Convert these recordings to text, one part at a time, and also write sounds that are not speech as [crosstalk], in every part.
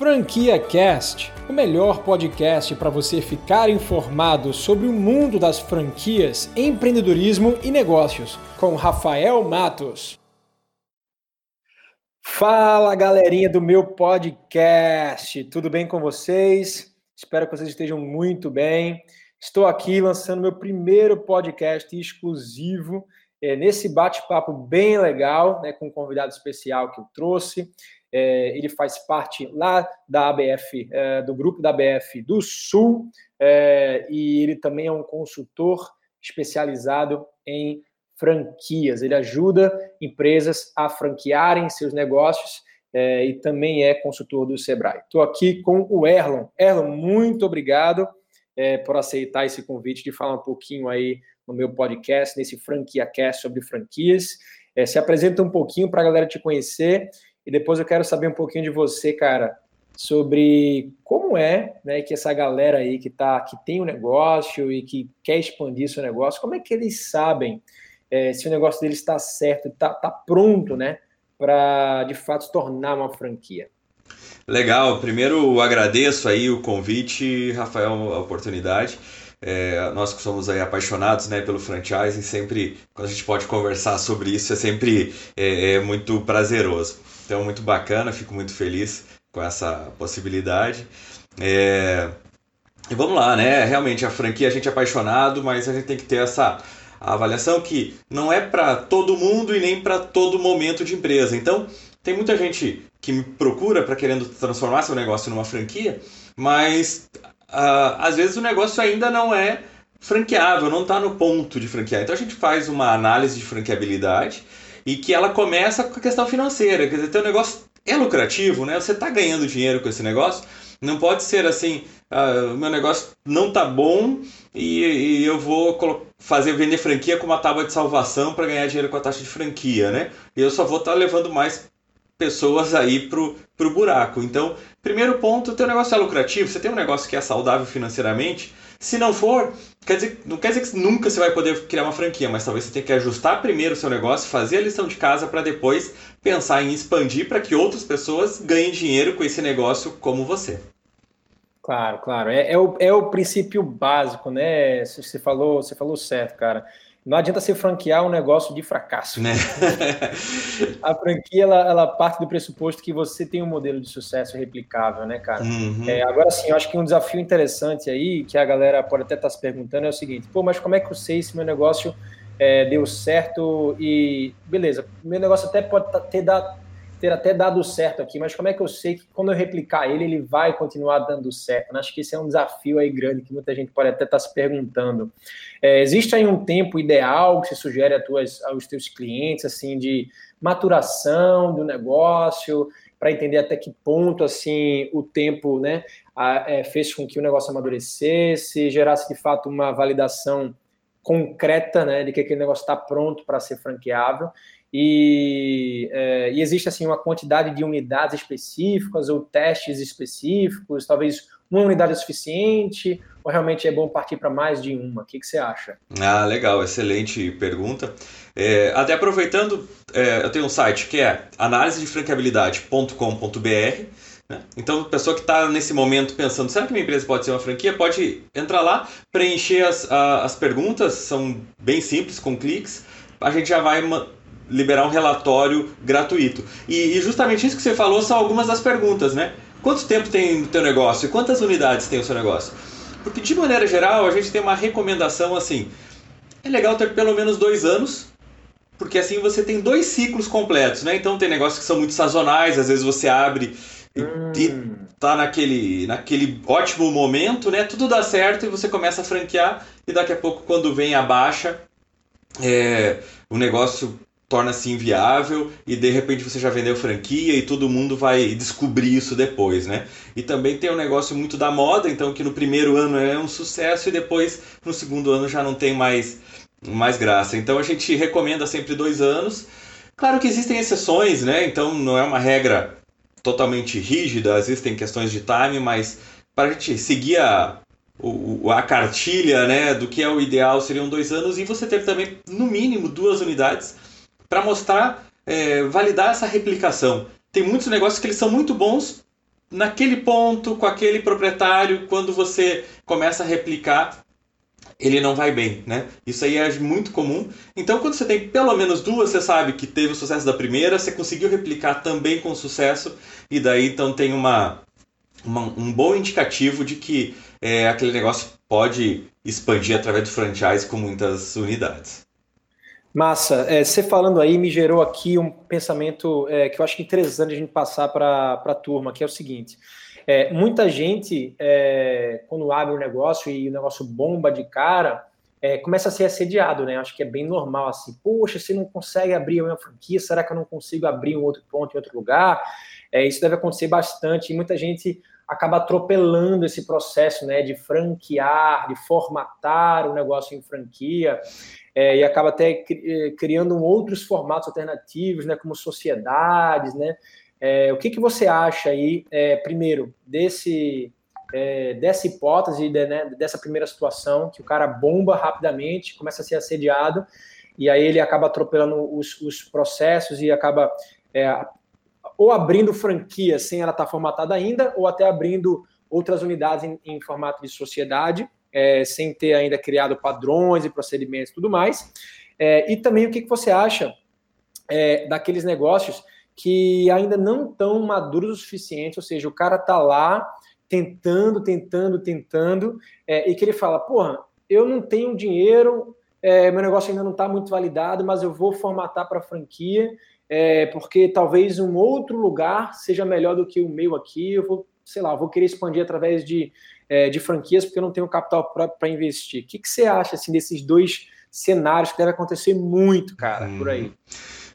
Franquia Cast, o melhor podcast para você ficar informado sobre o mundo das franquias, empreendedorismo e negócios, com Rafael Matos. Fala galerinha do meu podcast, tudo bem com vocês? Espero que vocês estejam muito bem. Estou aqui lançando meu primeiro podcast exclusivo, é, nesse bate-papo bem legal, né, com um convidado especial que eu trouxe. É, ele faz parte lá da ABF, é, do grupo da ABF do Sul, é, e ele também é um consultor especializado em franquias. Ele ajuda empresas a franquearem seus negócios é, e também é consultor do Sebrae. Estou aqui com o Erlon. Erlon, muito obrigado é, por aceitar esse convite de falar um pouquinho aí no meu podcast, nesse Franquia Cast sobre franquias. É, se apresenta um pouquinho para a galera te conhecer e depois eu quero saber um pouquinho de você, cara, sobre como é, né, que essa galera aí que tá, que tem um negócio e que quer expandir seu negócio, como é que eles sabem é, se o negócio deles está certo, está tá pronto, né, para de fato tornar uma franquia? Legal. Primeiro agradeço aí o convite, Rafael, a oportunidade. É, nós que somos aí apaixonados né, pelo franchising, sempre quando a gente pode conversar sobre isso é sempre é, é muito prazeroso. Então, muito bacana, fico muito feliz com essa possibilidade. É... E vamos lá, né? Realmente a franquia a gente é apaixonado, mas a gente tem que ter essa avaliação que não é para todo mundo e nem para todo momento de empresa. Então, tem muita gente que me procura para querendo transformar seu negócio numa franquia, mas uh, às vezes o negócio ainda não é franqueável, não está no ponto de franquear. Então a gente faz uma análise de franqueabilidade e que ela começa com a questão financeira. Quer dizer, teu negócio é lucrativo, né? Você está ganhando dinheiro com esse negócio. Não pode ser assim, uh, meu negócio não tá bom e, e eu vou fazer vender franquia com uma tábua de salvação para ganhar dinheiro com a taxa de franquia, né? E eu só vou estar tá levando mais pessoas aí pro, pro buraco. Então, primeiro ponto, teu negócio é lucrativo, você tem um negócio que é saudável financeiramente, se não for, quer dizer, não quer dizer que nunca você vai poder criar uma franquia, mas talvez você tenha que ajustar primeiro o seu negócio, fazer a lição de casa para depois pensar em expandir para que outras pessoas ganhem dinheiro com esse negócio como você. Claro, claro. É, é, o, é o princípio básico, né? Você falou, você falou certo, cara. Não adianta se franquear um negócio de fracasso. Né? [laughs] a franquia ela, ela, parte do pressuposto que você tem um modelo de sucesso replicável, né, cara? Uhum. É, agora sim, eu acho que um desafio interessante aí, que a galera pode até estar tá se perguntando, é o seguinte: pô, mas como é que eu sei se meu negócio é, deu certo e beleza, meu negócio até pode tá, ter dado ter até dado certo aqui, mas como é que eu sei que quando eu replicar ele, ele vai continuar dando certo? Acho que esse é um desafio aí grande que muita gente pode até estar tá se perguntando. É, existe aí um tempo ideal que se sugere a tuas, aos teus clientes, assim, de maturação do negócio, para entender até que ponto, assim, o tempo, né, a, é, fez com que o negócio amadurecesse, gerasse, de fato, uma validação concreta, né, de que aquele negócio está pronto para ser franqueável e, é, e, existe assim uma quantidade de unidades específicas ou testes específicos, talvez uma unidade é suficiente ou realmente é bom partir para mais de uma? O que, que, você acha? Ah, legal, excelente pergunta. É, até aproveitando, é, eu tenho um site que é analisedefranqueabilidade.com.br. Né? Então, a pessoa que está nesse momento pensando, será que minha empresa pode ser uma franquia? Pode entrar lá, preencher as, as perguntas, são bem simples, com cliques. A gente já vai liberar um relatório gratuito. E, e, justamente isso que você falou são algumas das perguntas, né? Quanto tempo tem o teu negócio quantas unidades tem o seu negócio? Porque de maneira geral a gente tem uma recomendação assim, é legal ter pelo menos dois anos, porque assim você tem dois ciclos completos, né? Então tem negócios que são muito sazonais, às vezes você abre hum. e tá naquele, naquele ótimo momento, né? Tudo dá certo e você começa a franquear e daqui a pouco quando vem a baixa, é, o negócio torna-se inviável e de repente você já vendeu franquia e todo mundo vai descobrir isso depois, né? E também tem um negócio muito da moda, então que no primeiro ano é um sucesso e depois no segundo ano já não tem mais, mais graça. Então a gente recomenda sempre dois anos. Claro que existem exceções, né? Então não é uma regra totalmente rígida, existem questões de time, mas para a gente seguir a, a cartilha né, do que é o ideal seriam dois anos e você ter também no mínimo duas unidades para mostrar, é, validar essa replicação. Tem muitos negócios que eles são muito bons, naquele ponto, com aquele proprietário, quando você começa a replicar, ele não vai bem, né? Isso aí é muito comum. Então, quando você tem pelo menos duas, você sabe que teve o sucesso da primeira, você conseguiu replicar também com sucesso, e daí então tem uma, uma um bom indicativo de que é, aquele negócio pode expandir através do franchise com muitas unidades. Massa, é, você falando aí me gerou aqui um pensamento é, que eu acho que é interessante a gente passar para a turma, que é o seguinte. É, muita gente, é, quando abre um negócio e o negócio bomba de cara, é, começa a ser assediado, né? Acho que é bem normal assim. Poxa, você não consegue abrir uma franquia, será que eu não consigo abrir um outro ponto em outro lugar? É, isso deve acontecer bastante e muita gente acaba atropelando esse processo, né? De franquear, de formatar o negócio em franquia é, e acaba até é, criando outros formatos alternativos, né, como sociedades, né? É, o que, que você acha aí, é, primeiro, desse, é, dessa hipótese, de, né, dessa primeira situação, que o cara bomba rapidamente, começa a ser assediado, e aí ele acaba atropelando os, os processos e acaba é, ou abrindo franquia sem ela estar formatada ainda, ou até abrindo outras unidades em, em formato de sociedade, é, sem ter ainda criado padrões e procedimentos e tudo mais. É, e também o que, que você acha é, daqueles negócios que ainda não estão maduros o suficiente, ou seja, o cara está lá tentando, tentando, tentando, é, e que ele fala, porra, eu não tenho dinheiro, é, meu negócio ainda não está muito validado, mas eu vou formatar para franquia, é, porque talvez um outro lugar seja melhor do que o meu aqui, eu vou, sei lá, vou querer expandir através de é, de franquias porque eu não tenho capital próprio para investir. O que, que você acha assim, desses dois cenários que deve acontecer muito, cara, hum. por aí?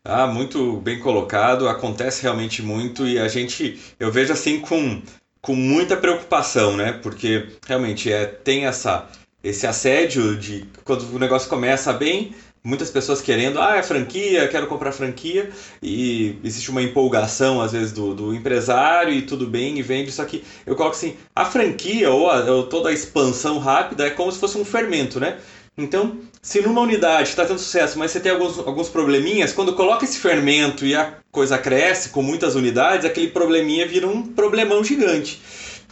Ah, muito bem colocado, acontece realmente muito e a gente, eu vejo assim com, com muita preocupação, né? Porque realmente é, tem essa, esse assédio de quando o negócio começa bem, muitas pessoas querendo, ah, é franquia, quero comprar franquia, e existe uma empolgação, às vezes, do, do empresário, e tudo bem, e vende, só que eu coloco assim, a franquia, ou, a, ou toda a expansão rápida, é como se fosse um fermento, né? Então, se numa unidade está tendo sucesso, mas você tem alguns, alguns probleminhas, quando coloca esse fermento e a coisa cresce com muitas unidades, aquele probleminha vira um problemão gigante.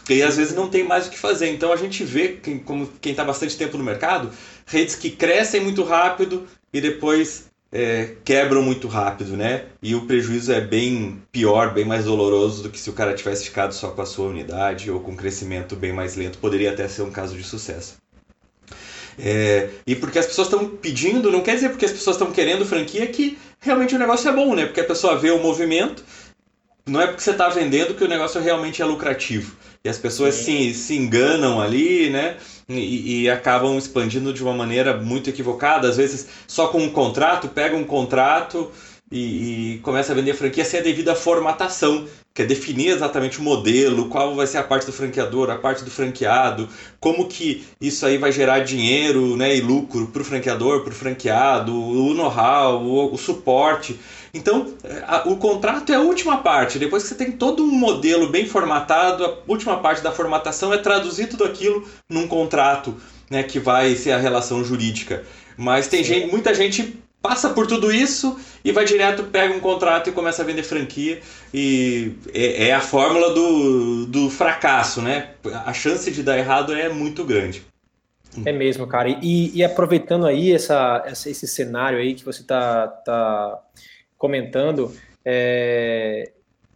E às vezes não tem mais o que fazer. Então a gente vê, como quem está bastante tempo no mercado, redes que crescem muito rápido, e depois é, quebram muito rápido, né? E o prejuízo é bem pior, bem mais doloroso do que se o cara tivesse ficado só com a sua unidade ou com um crescimento bem mais lento. Poderia até ser um caso de sucesso. É, e porque as pessoas estão pedindo, não quer dizer porque as pessoas estão querendo franquia que realmente o negócio é bom, né? Porque a pessoa vê o movimento, não é porque você está vendendo que o negócio realmente é lucrativo. E as pessoas se, se enganam ali, né? E, e, acabam expandindo de uma maneira muito equivocada. Às vezes, só com um contrato, pega um contrato e, e começa a vender a franquia sem a devida formatação, que é definir exatamente o modelo, qual vai ser a parte do franqueador, a parte do franqueado, como que isso aí vai gerar dinheiro né, e lucro para o franqueador, para o franqueado, o know-how, o, o suporte. Então, a, o contrato é a última parte. Depois que você tem todo um modelo bem formatado, a última parte da formatação é traduzir tudo aquilo num contrato, né, que vai ser a relação jurídica. Mas tem gente, muita gente passa por tudo isso e vai direto, pega um contrato e começa a vender franquia. E é, é a fórmula do, do fracasso, né? A chance de dar errado é muito grande. É mesmo, cara. E, e aproveitando aí essa, esse cenário aí que você tá, tá comentando, é...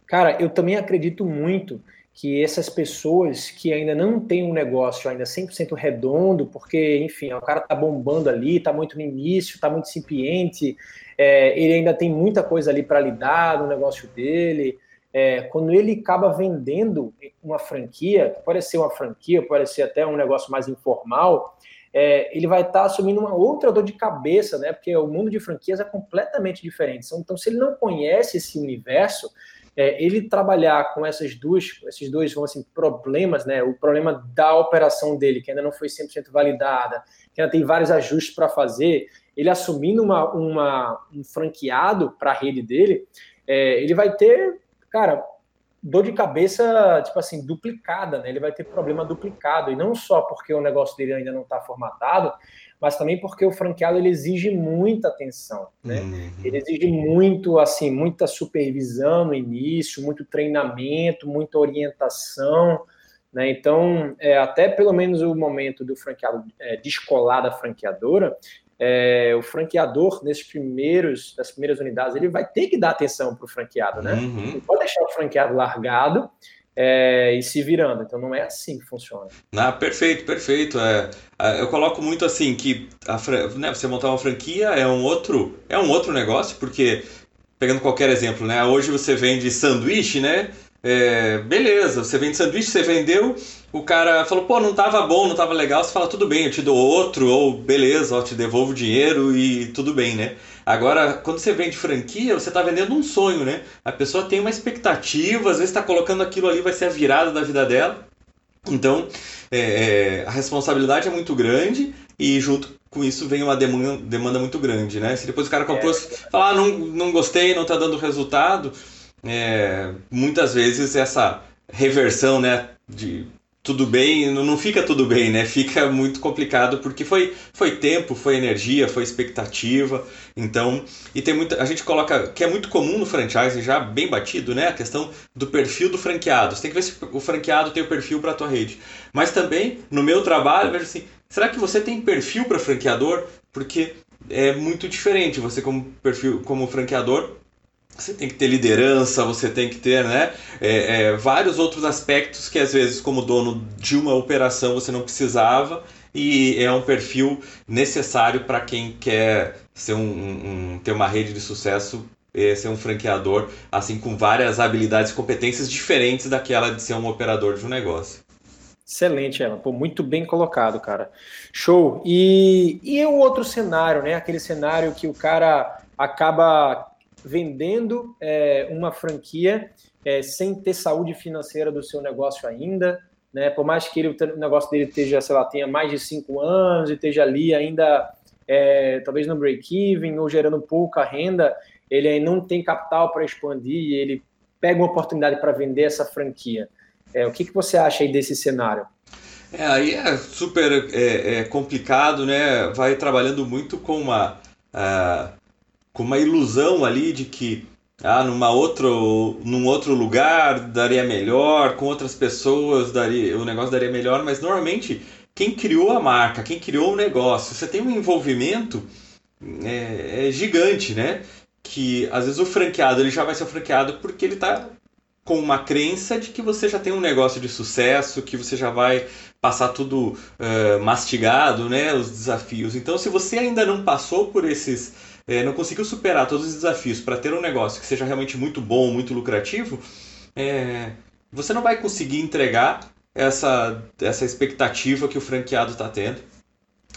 cara, eu também acredito muito que essas pessoas que ainda não têm um negócio ainda 100% redondo, porque, enfim, o cara tá bombando ali, tá muito no início, tá muito incipiente, é, ele ainda tem muita coisa ali para lidar no negócio dele. É, quando ele acaba vendendo uma franquia, pode ser uma franquia, pode ser até um negócio mais informal, é, ele vai estar tá assumindo uma outra dor de cabeça, né? Porque o mundo de franquias é completamente diferente. Então, se ele não conhece esse universo, é, ele trabalhar com essas duas, esses dois vão assim, problemas, né? O problema da operação dele, que ainda não foi 100% validada, que ainda tem vários ajustes para fazer, ele assumindo uma, uma um franqueado para a rede dele, é, ele vai ter, cara, dor de cabeça, tipo assim, duplicada, né? Ele vai ter problema duplicado, e não só porque o negócio dele ainda não está formatado, mas também porque o franqueado ele exige muita atenção, né? Uhum. Ele exige muito, assim, muita supervisão no início, muito treinamento, muita orientação, né? Então, é, até pelo menos o momento do franqueado é, descolar da franqueadora, é, o franqueador, nesses primeiros, nas primeiras unidades, ele vai ter que dar atenção para o franqueado, né? Uhum. Não pode deixar o franqueado largado é, e se virando. Então não é assim que funciona. Ah, perfeito, perfeito. É, é eu coloco muito assim que a, né, você montar uma franquia é um outro é um outro negócio, porque pegando qualquer exemplo, né? Hoje você vende sanduíche, né? É, beleza, você vende sanduíche, você vendeu, o cara falou, pô, não tava bom, não tava legal, você fala, tudo bem, eu te dou outro, ou beleza, eu te devolvo o dinheiro e tudo bem, né? Agora, quando você vende franquia, você está vendendo um sonho, né? A pessoa tem uma expectativa, às vezes está colocando aquilo ali, vai ser a virada da vida dela. Então, é, é, a responsabilidade é muito grande e junto com isso vem uma demanda, demanda muito grande, né? Se depois o cara comprou, é. falar, ah, não, não gostei, não está dando resultado, é, muitas vezes essa reversão, né, de tudo bem, não fica tudo bem, né? Fica muito complicado porque foi, foi tempo, foi energia, foi expectativa. Então, e tem muita. A gente coloca, que é muito comum no franchise, já bem batido, né? A questão do perfil do franqueado. Você tem que ver se o franqueado tem o perfil para a tua rede. Mas também, no meu trabalho, vejo assim: será que você tem perfil para franqueador? Porque é muito diferente você como perfil como franqueador você tem que ter liderança, você tem que ter né, é, é, vários outros aspectos que às vezes como dono de uma operação você não precisava e é um perfil necessário para quem quer ser um, um, ter uma rede de sucesso é, ser um franqueador assim com várias habilidades e competências diferentes daquela de ser um operador de um negócio. Excelente, Ela. Pô, muito bem colocado, cara. Show. E, e o outro cenário, né? Aquele cenário que o cara acaba vendendo é, uma franquia é, sem ter saúde financeira do seu negócio ainda, né? Por mais que ele, o negócio dele esteja, sei lá, tenha mais de cinco anos e esteja ali ainda, é, talvez no break-even ou gerando pouca renda, ele não tem capital para expandir e ele pega uma oportunidade para vender essa franquia. É, o que, que você acha aí desse cenário? É, aí é super é, é complicado, né? Vai trabalhando muito com uma, uh, com uma ilusão ali de que ah, numa outro, num outro lugar daria melhor, com outras pessoas daria, o negócio daria melhor, mas normalmente quem criou a marca, quem criou o negócio, você tem um envolvimento é, é gigante, né? Que às vezes o franqueado ele já vai ser franqueado porque ele está com uma crença de que você já tem um negócio de sucesso, que você já vai passar tudo uh, mastigado, né? Os desafios. Então, se você ainda não passou por esses é, não conseguiu superar todos os desafios para ter um negócio que seja realmente muito bom, muito lucrativo, é, você não vai conseguir entregar essa, essa expectativa que o franqueado está tendo.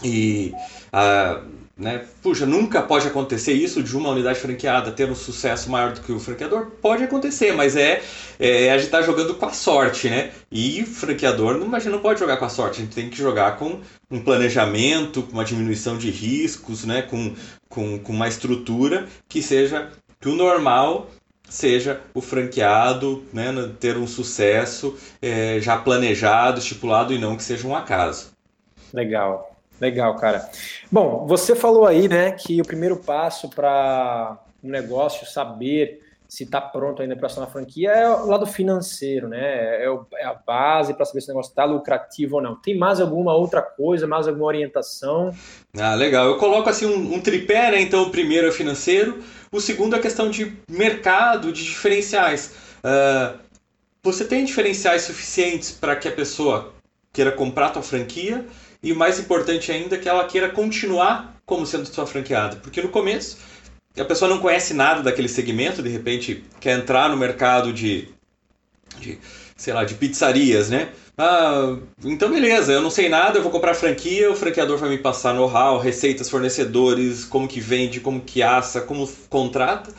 E a, né? Puxa, nunca pode acontecer isso de uma unidade franqueada ter um sucesso maior do que o franqueador? Pode acontecer, mas é, é a gente tá jogando com a sorte, né? E franqueador, não, a gente não pode jogar com a sorte, a gente tem que jogar com um planejamento, com uma diminuição de riscos, né? Com, com, com uma estrutura que seja que o normal seja o franqueado né, ter um sucesso é, já planejado, estipulado e não que seja um acaso. Legal. Legal, cara. Bom, você falou aí, né, que o primeiro passo para um negócio saber se está pronto ainda para assinar a franquia é o lado financeiro, né? É, é a base para saber se o negócio está lucrativo ou não. Tem mais alguma outra coisa, mais alguma orientação? Ah, legal. Eu coloco assim um, um tripé, né? Então, o primeiro é financeiro, o segundo é a questão de mercado, de diferenciais. Uh, você tem diferenciais suficientes para que a pessoa queira comprar a tua franquia e mais importante ainda é que ela queira continuar como sendo sua franqueada, porque no começo a pessoa não conhece nada daquele segmento, de repente quer entrar no mercado de, de sei lá, de pizzarias, né? Ah, então beleza, eu não sei nada, eu vou comprar franquia, o franqueador vai me passar know-how, receitas, fornecedores, como que vende, como que assa, como contrata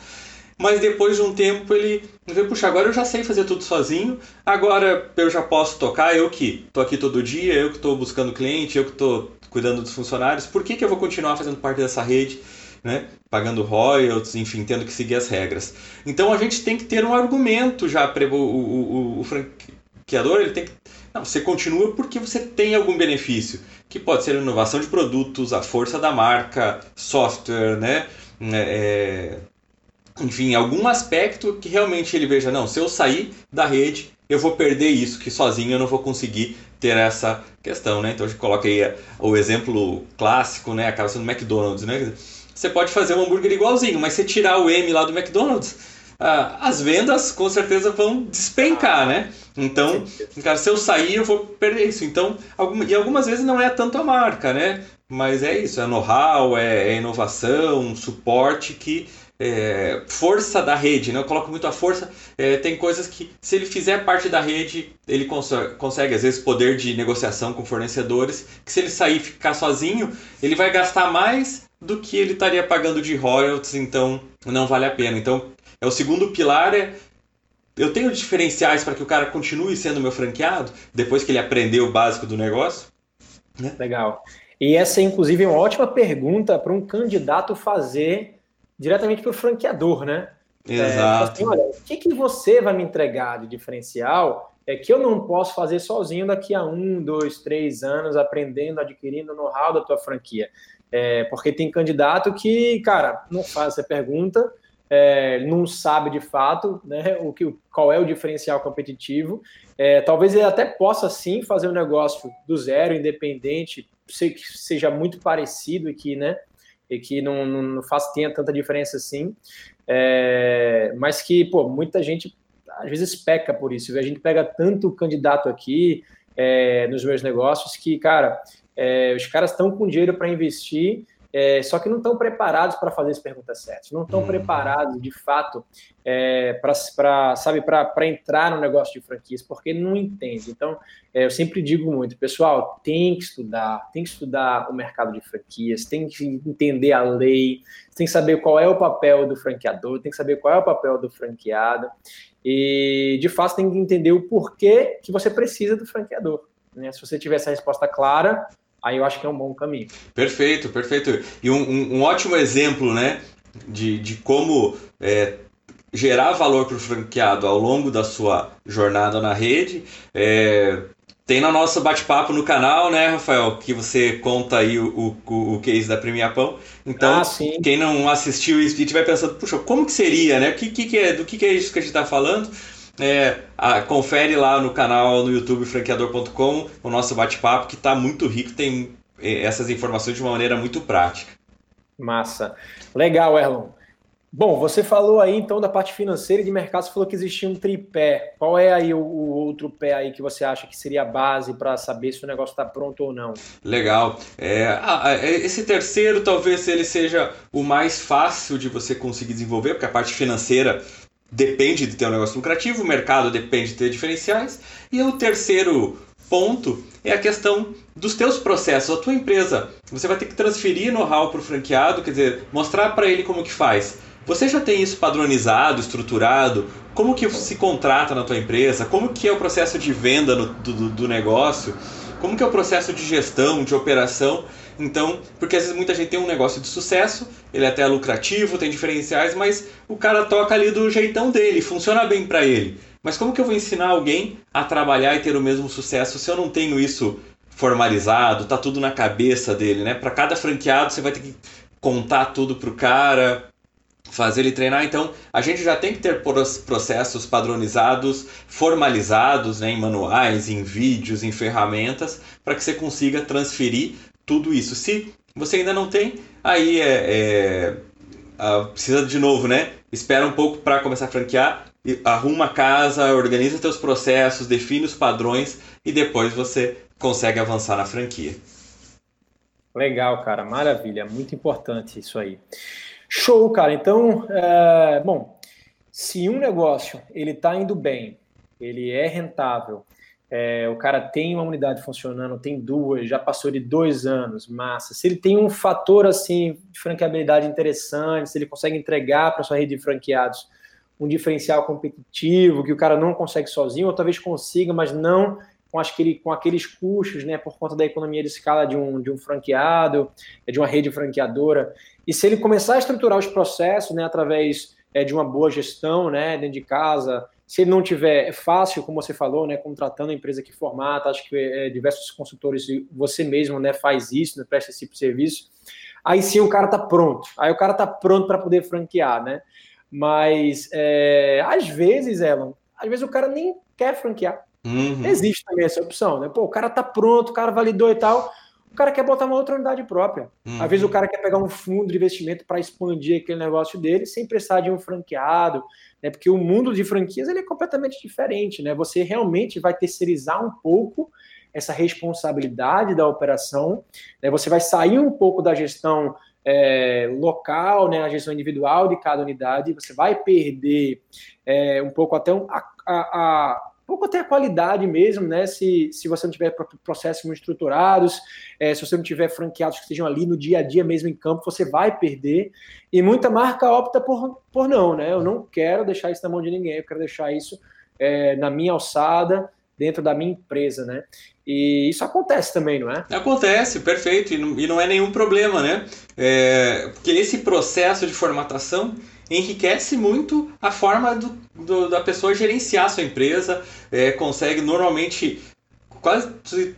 mas depois de um tempo ele vê, puxa, agora eu já sei fazer tudo sozinho, agora eu já posso tocar, eu que tô aqui todo dia, eu que estou buscando cliente, eu que estou cuidando dos funcionários, por que, que eu vou continuar fazendo parte dessa rede né? Pagando royalties, enfim, tendo que seguir as regras. Então a gente tem que ter um argumento já, o, o, o franqueador ele tem que não, você continua porque você tem algum benefício, que pode ser a inovação de produtos, a força da marca, software, né? É, é, enfim, algum aspecto que realmente ele veja, não, se eu sair da rede, eu vou perder isso, que sozinho eu não vou conseguir ter essa questão, né? Então a gente coloca aí o exemplo clássico, né? Acaba sendo McDonald's, né? Você pode fazer um hambúrguer igualzinho, mas você tirar o M lá do McDonald's, ah, as vendas com certeza vão despencar, né? Então, cara, se eu sair, eu vou perder isso. Então, e algumas vezes não é tanto a marca, né? Mas é isso, é know-how, é, é, inovação, suporte que. É, força da rede, né? Eu coloco muito a força. É, tem coisas que, se ele fizer parte da rede, ele consegue, consegue, às vezes, poder de negociação com fornecedores. Que se ele sair e ficar sozinho, ele vai gastar mais do que ele estaria pagando de royalties, então não vale a pena. Então, é o segundo pilar é eu tenho diferenciais para que o cara continue sendo meu franqueado depois que ele aprendeu o básico do negócio? Né? Legal. E essa, inclusive, é uma ótima pergunta para um candidato fazer diretamente para o franqueador, né? Exato. É, assim, olha, o que, que você vai me entregar de diferencial é que eu não posso fazer sozinho daqui a um, dois, três anos, aprendendo, adquirindo o know-how da tua franquia. É, porque tem candidato que, cara, não faz essa pergunta, é, não sabe de fato né, o que, qual é o diferencial competitivo. É, talvez ele até possa sim fazer um negócio do zero, independente, sei que seja muito parecido e que, né, e que não, não, não faz, tenha tanta diferença assim, é, mas que pô, muita gente às vezes peca por isso. A gente pega tanto candidato aqui é, nos meus negócios que, cara, é, os caras estão com dinheiro para investir é, só que não estão preparados para fazer as perguntas certas, não estão uhum. preparados de fato é, para sabe para entrar no negócio de franquias, porque não entende. Então, é, eu sempre digo muito, pessoal, tem que estudar, tem que estudar o mercado de franquias, tem que entender a lei, tem que saber qual é o papel do franqueador, tem que saber qual é o papel do franqueado e de fato tem que entender o porquê que você precisa do franqueador. Né? Se você tiver essa resposta clara, aí eu acho que é um bom caminho. Perfeito, perfeito. E um, um, um ótimo exemplo, né, de, de como é, gerar valor para o franqueado ao longo da sua jornada na rede. É, tem na nossa bate-papo no canal, né, Rafael, que você conta aí o, o, o case da Premiapão. Então, ah, quem não assistiu e estiver pensando, puxa, como que seria, né? O que, que, que é, do que, que é isso que a gente está falando? É, a, confere lá no canal no YouTube franqueador.com o nosso bate-papo que está muito rico, tem é, essas informações de uma maneira muito prática. Massa. Legal, Erlon. Bom, você falou aí então da parte financeira e de mercado, você falou que existia um tripé. Qual é aí o, o outro pé aí que você acha que seria a base para saber se o negócio está pronto ou não? Legal. É, esse terceiro talvez ele seja o mais fácil de você conseguir desenvolver, porque a parte financeira depende de ter um negócio lucrativo, o mercado depende de ter diferenciais. E o terceiro ponto é a questão dos teus processos, a tua empresa. Você vai ter que transferir know-how para o franqueado, quer dizer, mostrar para ele como que faz. Você já tem isso padronizado, estruturado? Como que se contrata na tua empresa? Como que é o processo de venda no, do, do negócio? Como que é o processo de gestão, de operação? Então, porque às vezes muita gente tem um negócio de sucesso, ele é até lucrativo, tem diferenciais, mas o cara toca ali do jeitão dele, funciona bem para ele. Mas como que eu vou ensinar alguém a trabalhar e ter o mesmo sucesso se eu não tenho isso formalizado, tá tudo na cabeça dele, né? Para cada franqueado você vai ter que contar tudo pro cara, fazer ele treinar. Então, a gente já tem que ter processos padronizados, formalizados, né, em manuais, em vídeos, em ferramentas, para que você consiga transferir tudo isso. Se você ainda não tem, aí é, é precisa de novo, né? Espera um pouco para começar a franquear, arruma a casa, organiza seus processos, define os padrões e depois você consegue avançar na franquia. Legal, cara, maravilha, muito importante isso aí. Show, cara. Então, é, bom, se um negócio ele está indo bem, ele é rentável, é, o cara tem uma unidade funcionando, tem duas, já passou de dois anos, massa. Se ele tem um fator assim de franqueabilidade interessante, se ele consegue entregar para sua rede de franqueados um diferencial competitivo que o cara não consegue sozinho, ou talvez consiga, mas não com, aquele, com aqueles custos, né, por conta da economia de escala de um, de um franqueado, de uma rede franqueadora. E se ele começar a estruturar os processos, né, através é, de uma boa gestão, né, dentro de casa, se ele não tiver é fácil, como você falou, né, contratando a empresa que formata, acho que é, diversos consultores, você mesmo, né, faz isso, né, presta esse tipo de serviço. Aí sim o cara tá pronto. Aí o cara tá pronto para poder franquear, né? Mas é, às vezes, Elon, às vezes o cara nem quer franquear. Uhum. Existe também essa opção, né? Pô, o cara tá pronto, o cara validou e tal. O cara quer botar uma outra unidade própria. Uhum. Às vezes o cara quer pegar um fundo de investimento para expandir aquele negócio dele sem precisar de um franqueado, né? Porque o mundo de franquias ele é completamente diferente, né? Você realmente vai terceirizar um pouco essa responsabilidade da operação, né? Você vai sair um pouco da gestão é, local, né, a gestão individual de cada unidade, você vai perder é, um pouco até um, a, a, a pouco até a qualidade mesmo, né? Se, se você não tiver processos muito estruturados, é, se você não tiver franqueados que estejam ali no dia a dia mesmo em campo, você vai perder. E muita marca opta por, por não, né? Eu não quero deixar isso na mão de ninguém, eu quero deixar isso é, na minha alçada, dentro da minha empresa, né? E isso acontece também, não é? Acontece, perfeito, e não, e não é nenhum problema, né? É, porque esse processo de formatação enriquece muito a forma do, do, da pessoa gerenciar a sua empresa, é, consegue normalmente, quase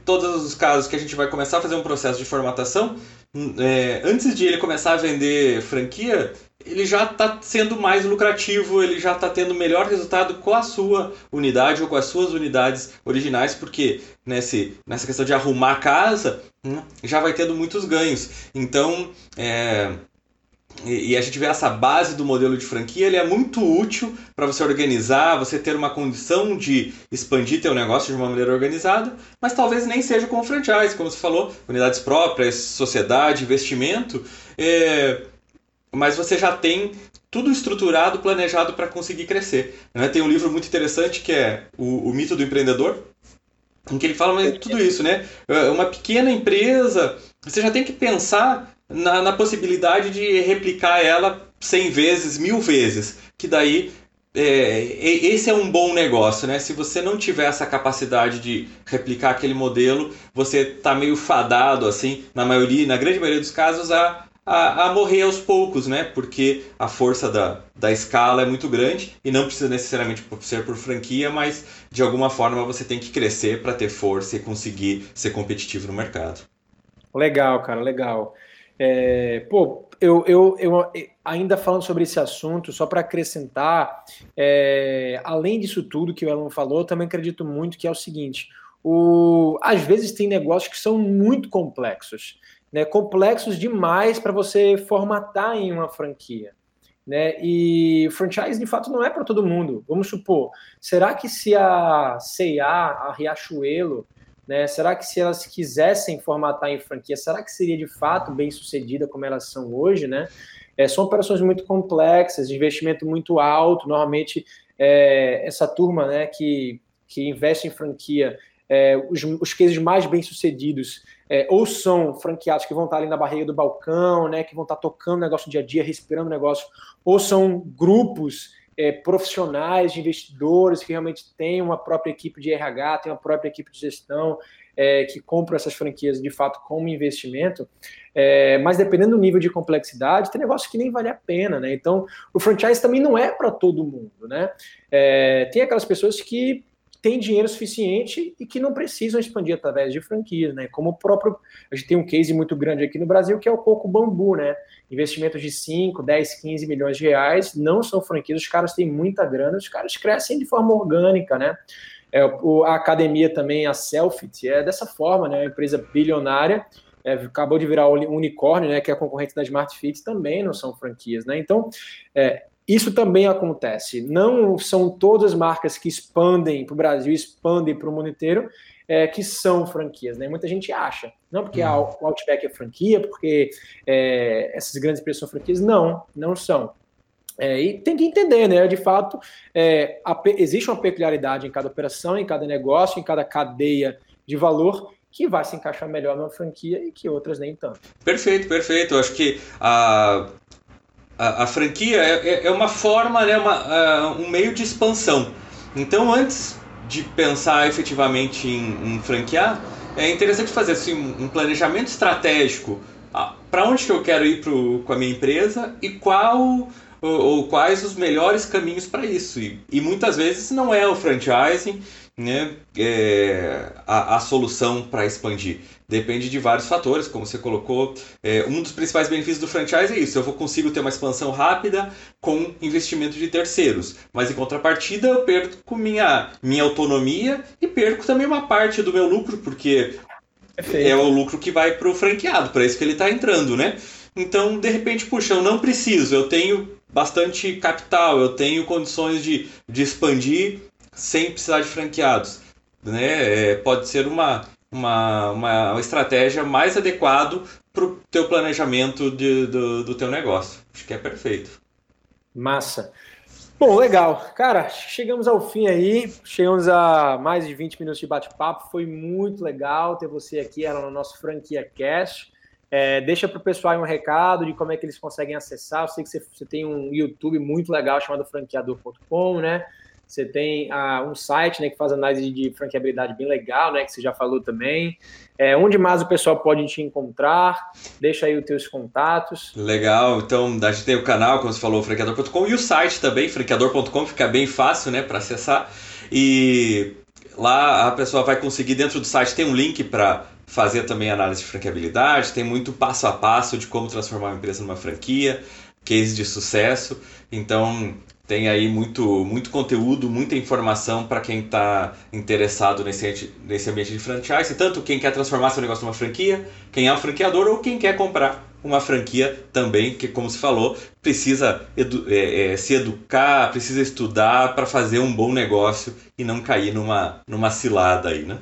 todos os casos que a gente vai começar a fazer um processo de formatação, hum, é, antes de ele começar a vender franquia, ele já está sendo mais lucrativo, ele já está tendo melhor resultado com a sua unidade ou com as suas unidades originais, porque nesse, nessa questão de arrumar a casa, hum, já vai tendo muitos ganhos. Então, é, e, a gente vê essa base do modelo de franquia, ele é muito útil para você organizar, você ter uma condição de expandir teu negócio de uma maneira organizada, mas talvez nem seja com franchise, como você falou, unidades próprias, sociedade, investimento, é, mas você já tem tudo estruturado, planejado para conseguir crescer. Né? Tem um livro muito interessante que é o, o Mito do Empreendedor, em que ele fala tudo isso, né? É, uma pequena empresa, você já tem que pensar na, na possibilidade de replicar ela 100 vezes, mil vezes, que daí é, esse é um bom negócio, né? Se você não tiver essa capacidade de replicar aquele modelo, você está meio fadado, assim, na maioria, na grande maioria dos casos, a, a, a, morrer aos poucos, né? Porque a força da, da escala é muito grande e não precisa necessariamente ser por franquia, mas de alguma forma você tem que crescer para ter força e conseguir ser competitivo no mercado. Legal, cara, legal. É, pô, eu, eu, eu, ainda falando sobre esse assunto, só para acrescentar, é, além disso tudo que o Elon falou, também acredito muito que é o seguinte: o, às vezes tem negócios que são muito complexos, né, complexos demais para você formatar em uma franquia. Né? E franchise de fato não é para todo mundo. Vamos supor, será que se a C&A, a Riachuelo, né? Será que se elas quisessem formatar em franquia, será que seria de fato bem sucedida como elas são hoje? Né? É, são operações muito complexas, investimento muito alto. Normalmente, é, essa turma né, que, que investe em franquia, é, os, os cases mais bem sucedidos é, ou são franqueados que vão estar ali na barreira do balcão, né, que vão estar tocando negócio dia a dia, respirando negócio, ou são grupos é, profissionais de investidores que realmente têm uma própria equipe de RH, tem uma própria equipe de gestão, é, que compram essas franquias de fato como investimento, é, mas dependendo do nível de complexidade, tem negócio que nem vale a pena, né? Então, o franchise também não é para todo mundo, né? É, tem aquelas pessoas que têm dinheiro suficiente e que não precisam expandir através de franquias, né? Como o próprio. A gente tem um case muito grande aqui no Brasil que é o Coco Bambu, né? Investimentos de 5, 10, 15 milhões de reais, não são franquias, os caras têm muita grana, os caras crescem de forma orgânica, né? É, a academia também, a Selfit, é dessa forma, né? Uma empresa bilionária. É, acabou de virar unicórnio, né, que é a concorrente da Smart Fit, também não são franquias, né? Então, é, isso também acontece. Não são todas as marcas que expandem para o Brasil, expandem para o mundo inteiro, é, que são franquias. Né? Muita gente acha. Não porque a, uhum. o Outback é franquia, porque é, essas grandes empresas são franquias. Não, não são. É, e tem que entender, né? De fato, é, a, existe uma peculiaridade em cada operação, em cada negócio, em cada cadeia de valor que vai se encaixar melhor numa franquia e que outras nem tanto. Perfeito, perfeito. Eu acho que a, a, a franquia é, é, é, uma forma, né, uma, uh, um meio de expansão. Então, antes de pensar efetivamente em, em franquear, é interessante fazer assim, um planejamento estratégico ah, para onde que eu quero ir pro, com a minha empresa e qual ou, ou quais os melhores caminhos para isso. E, e, muitas vezes não é o franchising né, é, a, a solução para expandir. Depende de vários fatores, como você colocou. É, um dos principais benefícios do franchise é isso: eu vou consigo ter uma expansão rápida com investimento de terceiros. Mas em contrapartida, eu perco minha, minha autonomia e perco também uma parte do meu lucro, porque Perfeito. é o lucro que vai para o franqueado, para isso que ele está entrando, né? Então, de repente, puxa, eu não preciso, eu tenho bastante capital, eu tenho condições de, de expandir sem precisar de franqueados. Né? É, pode ser uma, uma, uma estratégia mais adequada para o teu planejamento de, do, do teu negócio. Acho que é perfeito. Massa. Bom, legal. Cara, chegamos ao fim aí. Chegamos a mais de 20 minutos de bate-papo. Foi muito legal ter você aqui era no nosso Franquia Cast. É, deixa para o pessoal um recado de como é que eles conseguem acessar. Eu sei que você, você tem um YouTube muito legal chamado franqueador.com, né? Você tem ah, um site né, que faz análise de franqueabilidade bem legal, né? Que você já falou também. É, onde mais o pessoal pode te encontrar? Deixa aí os teus contatos. Legal, então a gente tem o canal, como você falou, franqueador.com, e o site também, franqueador.com, fica bem fácil né, para acessar. E lá a pessoa vai conseguir, dentro do site, tem um link para fazer também análise de franqueabilidade, tem muito passo a passo de como transformar uma empresa numa franquia, case de sucesso. Então, tem aí muito, muito conteúdo, muita informação para quem está interessado nesse, nesse ambiente de franchise, tanto quem quer transformar seu negócio numa franquia, quem é um franqueador ou quem quer comprar uma franquia também, que como se falou, precisa edu é, é, se educar, precisa estudar para fazer um bom negócio e não cair numa, numa cilada aí, né?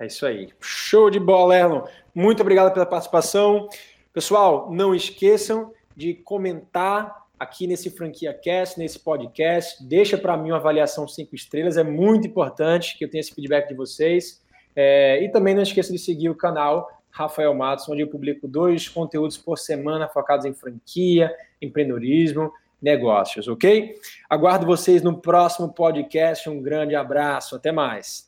É isso aí. Show de bola, Erlon. Muito obrigado pela participação. Pessoal, não esqueçam de comentar aqui nesse Franquia Cast, nesse podcast. Deixa para mim uma avaliação cinco estrelas, é muito importante que eu tenha esse feedback de vocês. É, e também não esqueça de seguir o canal Rafael Matos, onde eu publico dois conteúdos por semana focados em franquia, empreendedorismo, negócios, ok? Aguardo vocês no próximo podcast. Um grande abraço, até mais.